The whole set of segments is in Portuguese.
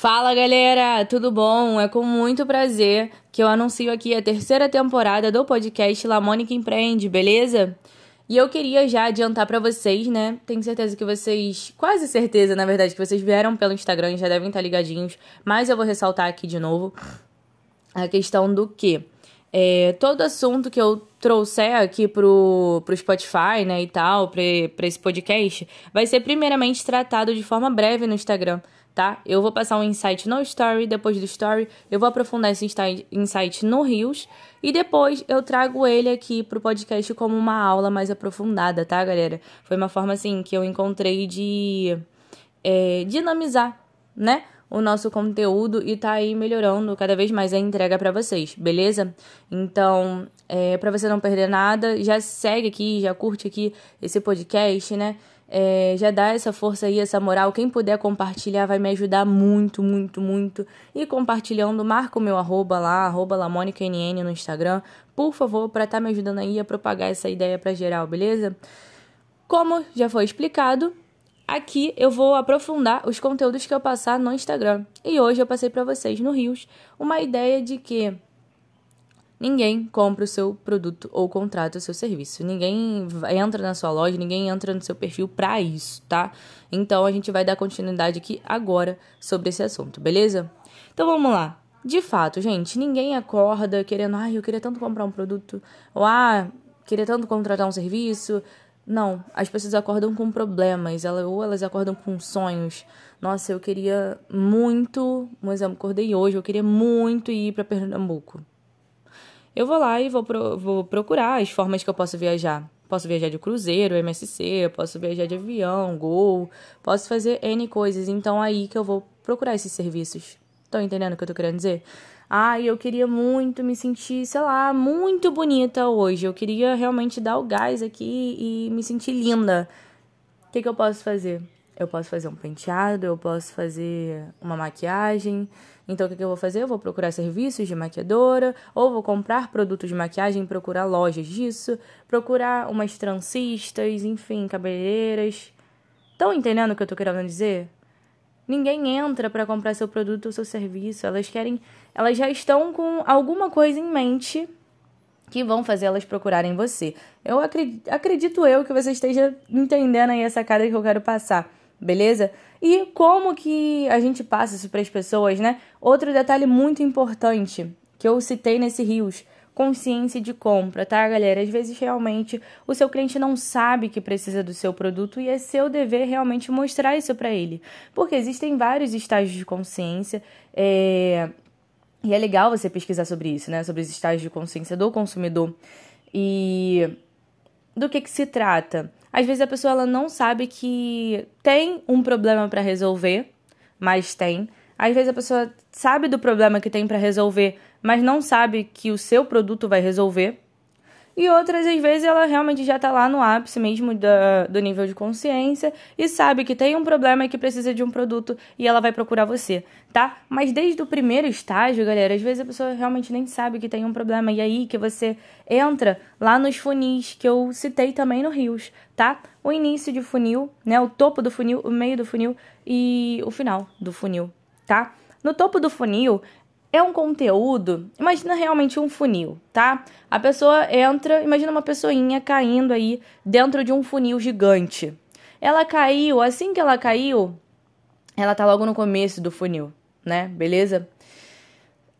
Fala galera, tudo bom? É com muito prazer que eu anuncio aqui a terceira temporada do podcast La Mônica Empreende, beleza? E eu queria já adiantar para vocês, né? Tenho certeza que vocês, quase certeza, na verdade, que vocês vieram pelo Instagram e já devem estar ligadinhos, mas eu vou ressaltar aqui de novo a questão do que é, todo assunto que eu trouxer aqui pro, pro Spotify, né, e tal, pra, pra esse podcast, vai ser primeiramente tratado de forma breve no Instagram tá? Eu vou passar um insight no story, depois do story eu vou aprofundar esse insight no Rios e depois eu trago ele aqui pro podcast como uma aula mais aprofundada, tá, galera? Foi uma forma assim que eu encontrei de é, dinamizar, né? O nosso conteúdo e tá aí melhorando cada vez mais a entrega para vocês, beleza? Então, é, para você não perder nada, já segue aqui, já curte aqui esse podcast, né? É, já dá essa força aí, essa moral. Quem puder compartilhar vai me ajudar muito, muito, muito. E compartilhando, marca o meu arroba lá, arroba LamônicaNN no Instagram, por favor, para estar tá me ajudando aí a propagar essa ideia para geral, beleza? Como já foi explicado, aqui eu vou aprofundar os conteúdos que eu passar no Instagram. E hoje eu passei para vocês no Rios uma ideia de que ninguém compra o seu produto ou contrata o seu serviço. Ninguém entra na sua loja, ninguém entra no seu perfil para isso, tá? Então a gente vai dar continuidade aqui agora sobre esse assunto, beleza? Então vamos lá. De fato, gente, ninguém acorda querendo, ai, eu queria tanto comprar um produto, ou ah, queria tanto contratar um serviço. Não, as pessoas acordam com problemas, ou elas acordam com sonhos. Nossa, eu queria muito, por exemplo, acordei hoje, eu queria muito ir para Pernambuco eu vou lá e vou, pro, vou procurar as formas que eu posso viajar. Posso viajar de cruzeiro, MSC, posso viajar de avião, Gol, posso fazer N coisas. Então aí que eu vou procurar esses serviços. Estão entendendo o que eu tô querendo dizer? Ah, eu queria muito me sentir, sei lá, muito bonita hoje. Eu queria realmente dar o gás aqui e me sentir linda. O que, que eu posso fazer? Eu posso fazer um penteado, eu posso fazer uma maquiagem. Então, o que, eu vou fazer? Eu vou procurar serviços de maquiadora, ou vou comprar produtos de maquiagem, procurar lojas disso, procurar umas trancistas, enfim, cabeleireiras. Estão entendendo o que eu tô querendo dizer? Ninguém entra para comprar seu produto ou seu serviço. Elas querem. Elas já estão com alguma coisa em mente que vão fazer elas procurarem você. Eu acredito, acredito eu que você esteja entendendo aí essa cara que eu quero passar beleza? E como que a gente passa isso para as pessoas, né? Outro detalhe muito importante que eu citei nesse Rios, consciência de compra, tá, galera? Às vezes realmente o seu cliente não sabe que precisa do seu produto e é seu dever realmente mostrar isso para ele, porque existem vários estágios de consciência. É... E é legal você pesquisar sobre isso, né? Sobre os estágios de consciência do consumidor. E do que, que se trata? Às vezes a pessoa ela não sabe que tem um problema para resolver, mas tem. Às vezes a pessoa sabe do problema que tem para resolver, mas não sabe que o seu produto vai resolver. E outras, às vezes, ela realmente já está lá no ápice mesmo da, do nível de consciência e sabe que tem um problema e que precisa de um produto e ela vai procurar você, tá? Mas desde o primeiro estágio, galera, às vezes a pessoa realmente nem sabe que tem um problema. E aí que você entra lá nos funis que eu citei também no Rios, tá? O início de funil, né? O topo do funil, o meio do funil e o final do funil, tá? No topo do funil é um conteúdo, imagina realmente um funil, tá? A pessoa entra, imagina uma pessoinha caindo aí dentro de um funil gigante. Ela caiu, assim que ela caiu, ela tá logo no começo do funil, né? Beleza?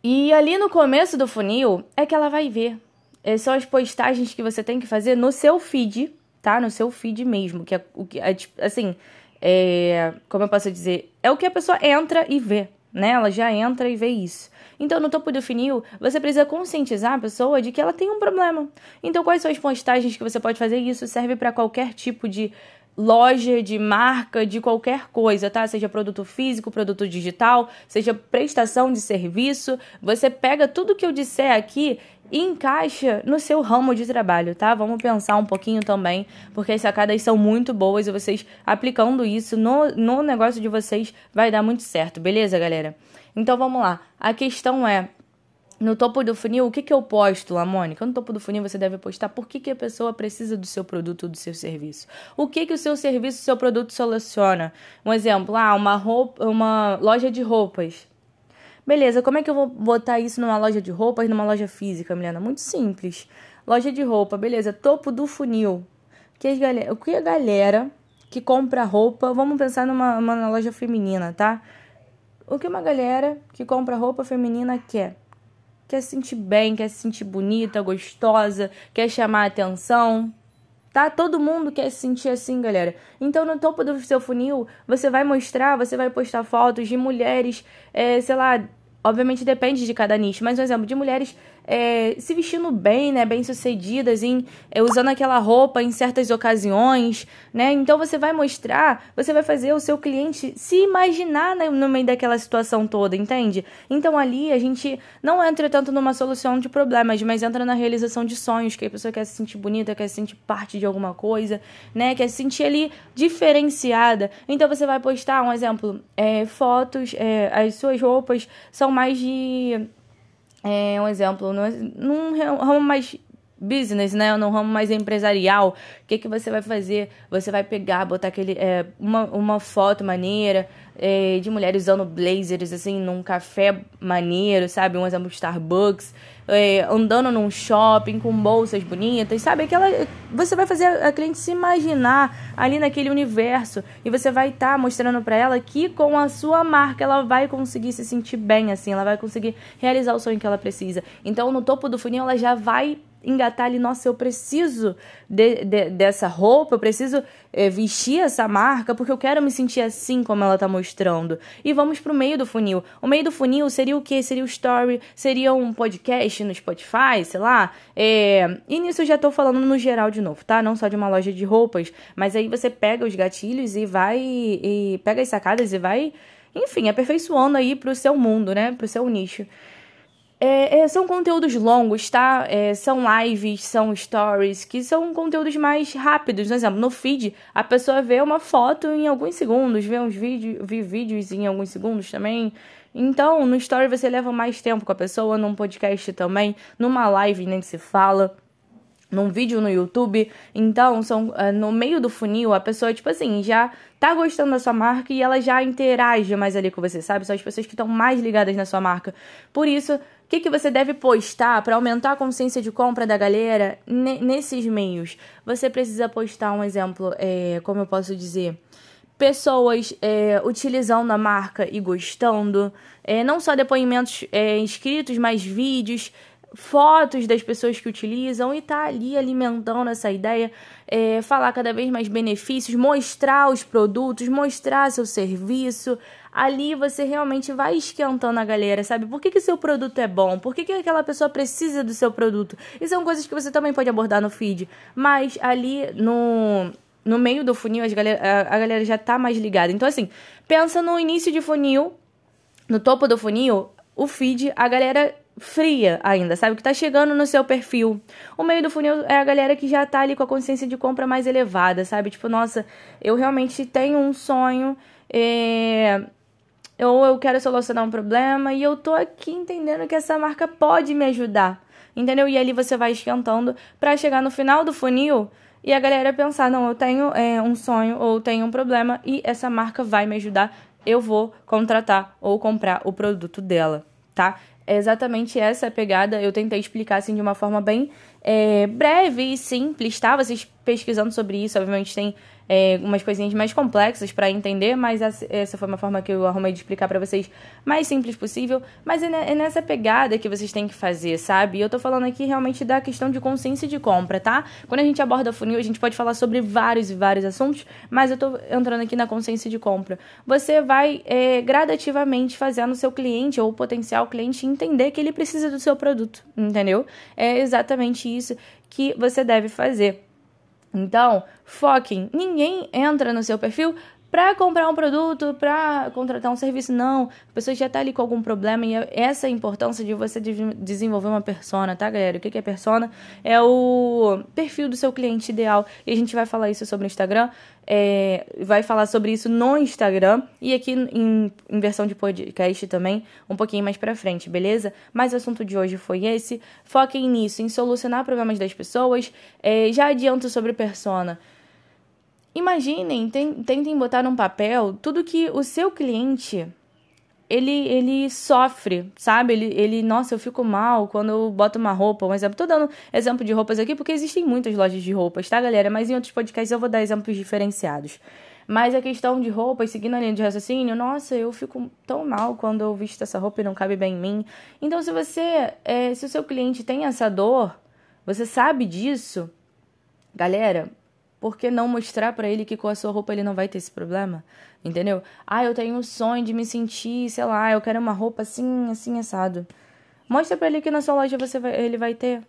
E ali no começo do funil é que ela vai ver. É, são as postagens que você tem que fazer no seu feed, tá? No seu feed mesmo, que é o que é, tipo, assim, é, como eu posso dizer, é o que a pessoa entra e vê, né? Ela já entra e vê isso. Então, no topo do funil, você precisa conscientizar a pessoa de que ela tem um problema. Então, quais são as postagens que você pode fazer? Isso serve para qualquer tipo de loja, de marca, de qualquer coisa, tá? Seja produto físico, produto digital, seja prestação de serviço. Você pega tudo que eu disser aqui e encaixa no seu ramo de trabalho, tá? Vamos pensar um pouquinho também, porque as sacadas são muito boas e vocês aplicando isso no, no negócio de vocês vai dar muito certo, beleza, galera? Então vamos lá. A questão é no topo do funil, o que, que eu posto Mônica? No topo do funil você deve postar por que, que a pessoa precisa do seu produto ou do seu serviço. O que, que o seu serviço, o seu produto soluciona. Um exemplo, ah, uma roupa, uma loja de roupas. Beleza, como é que eu vou botar isso numa loja de roupas, numa loja física, Milena? Muito simples. Loja de roupa, beleza, topo do funil. Que galera, o que a galera que compra roupa, vamos pensar numa, numa loja feminina, tá? O que uma galera que compra roupa feminina quer? quer se sentir bem, quer se sentir bonita, gostosa, quer chamar atenção. Tá? Todo mundo quer se sentir assim, galera. Então, no topo do seu funil, você vai mostrar, você vai postar fotos de mulheres, é, sei lá, obviamente depende de cada nicho, mas um exemplo de mulheres é, se vestindo bem, né, bem sucedidas, em, é, usando aquela roupa em certas ocasiões, né? Então você vai mostrar, você vai fazer o seu cliente se imaginar né, no meio daquela situação toda, entende? Então ali a gente não entra tanto numa solução de problemas, mas entra na realização de sonhos, que a pessoa quer se sentir bonita, quer se sentir parte de alguma coisa, né? Quer se sentir ali diferenciada. Então você vai postar, um exemplo, é, fotos, é, as suas roupas são mais de é, um exemplo, num ramo mais business, né? Num ramo mais empresarial, o que, que você vai fazer? Você vai pegar, botar aquele, é, uma, uma foto maneira é, de mulheres usando blazers, assim, num café maneiro, sabe? Um exemplo, Starbucks é, andando num shopping com bolsas bonitas, sabe? Aquela, você vai fazer a cliente se imaginar ali naquele universo e você vai estar tá mostrando para ela que com a sua marca ela vai conseguir se sentir bem, assim, ela vai conseguir realizar o sonho que ela precisa. Então, no topo do funil, ela já vai engatar ali, nossa, eu preciso de, de, dessa roupa, eu preciso é, vestir essa marca porque eu quero me sentir assim como ela está mostrando. E vamos para o meio do funil. O meio do funil seria o que? Seria o story, seria um podcast no Spotify, sei lá. É... E nisso eu já estou falando no geral de novo, tá? Não só de uma loja de roupas, mas aí você pega os gatilhos e vai, e pega as sacadas e vai, enfim, aperfeiçoando aí para o seu mundo, né? Para o seu nicho. É, é, são conteúdos longos, tá? É, são lives, são stories, que são conteúdos mais rápidos. Por exemplo, no feed, a pessoa vê uma foto em alguns segundos, vê uns vídeos, vê vídeos em alguns segundos também. Então, no story você leva mais tempo com a pessoa, num podcast também, numa live nem se fala num vídeo no YouTube. Então, são uh, no meio do funil, a pessoa, tipo assim, já tá gostando da sua marca e ela já interage mais ali com você, sabe? São as pessoas que estão mais ligadas na sua marca. Por isso, o que, que você deve postar para aumentar a consciência de compra da galera nesses meios? Você precisa postar um exemplo, é, como eu posso dizer? pessoas é, utilizando a marca e gostando, é, não só depoimentos é, escritos, mas vídeos, fotos das pessoas que utilizam e tá ali alimentando essa ideia, é, falar cada vez mais benefícios, mostrar os produtos, mostrar seu serviço. Ali você realmente vai esquentando a galera, sabe? Por que, que seu produto é bom? Por que, que aquela pessoa precisa do seu produto? E são coisas que você também pode abordar no feed. Mas ali no, no meio do funil, as galera, a, galera já tá mais ligada. Então, assim, pensa no início de funil, no topo do funil, o feed, a galera fria ainda, sabe? Que tá chegando no seu perfil. O meio do funil é a galera que já tá ali com a consciência de compra mais elevada, sabe? Tipo, nossa, eu realmente tenho um sonho, é... ou eu quero solucionar um problema e eu tô aqui entendendo que essa marca pode me ajudar, entendeu? E ali você vai esquentando para chegar no final do funil e a galera pensar, não, eu tenho é, um sonho ou tenho um problema e essa marca vai me ajudar, eu vou contratar ou comprar o produto dela, tá? É exatamente essa pegada. Eu tentei explicar assim de uma forma bem é, breve e simples, tá? Vocês pesquisando sobre isso, obviamente tem é, umas coisinhas mais complexas para entender, mas essa foi uma forma que eu arrumei de explicar para vocês mais simples possível. Mas é, é nessa pegada que vocês têm que fazer, sabe? Eu tô falando aqui realmente da questão de consciência de compra, tá? Quando a gente aborda funil, a gente pode falar sobre vários e vários assuntos, mas eu tô entrando aqui na consciência de compra. Você vai é, gradativamente fazendo o seu cliente ou potencial cliente entender que ele precisa do seu produto, entendeu? É exatamente isso que você deve fazer. Então, foquem. Ninguém entra no seu perfil para comprar um produto, para contratar um serviço. Não, a pessoa já está ali com algum problema e é essa é a importância de você desenvolver uma persona, tá, galera? O que é persona? É o perfil do seu cliente ideal. E a gente vai falar isso sobre o Instagram, é, vai falar sobre isso no Instagram e aqui em, em versão de podcast também, um pouquinho mais pra frente, beleza? Mas o assunto de hoje foi esse. Foquem nisso, em solucionar problemas das pessoas. É, já adianto sobre persona. Imaginem, tentem botar num papel tudo que o seu cliente ele, ele sofre, sabe? Ele, ele, nossa, eu fico mal quando eu boto uma roupa, um exemplo. Tô dando exemplo de roupas aqui porque existem muitas lojas de roupas, tá, galera? Mas em outros podcasts eu vou dar exemplos diferenciados. Mas a questão de roupas, seguindo a linha de raciocínio, nossa, eu fico tão mal quando eu visto essa roupa e não cabe bem em mim. Então, se você, é, se o seu cliente tem essa dor, você sabe disso, galera, por que não mostrar para ele que com a sua roupa ele não vai ter esse problema? Entendeu? Ah, eu tenho um sonho de me sentir, sei lá, eu quero uma roupa assim, assim, assado. Mostra para ele que na sua loja você vai, ele vai ter.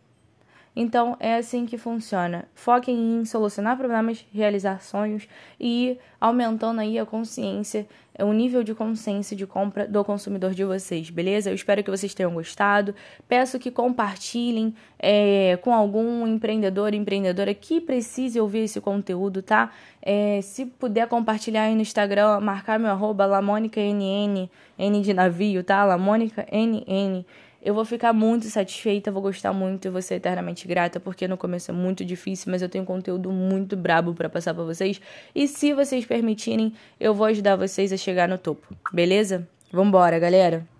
Então é assim que funciona. Foquem em solucionar problemas, realizar sonhos e ir aumentando aí a consciência, o nível de consciência de compra do consumidor de vocês, beleza? Eu espero que vocês tenham gostado. Peço que compartilhem é, com algum empreendedor, empreendedora que precise ouvir esse conteúdo, tá? É, se puder compartilhar aí no Instagram, marcar meu arroba LamônicaNN, N de navio, tá? LamônicaNN eu vou ficar muito satisfeita, vou gostar muito e vou ser eternamente grata, porque no começo é muito difícil, mas eu tenho conteúdo muito brabo para passar para vocês. E se vocês permitirem, eu vou ajudar vocês a chegar no topo, beleza? Vambora, galera!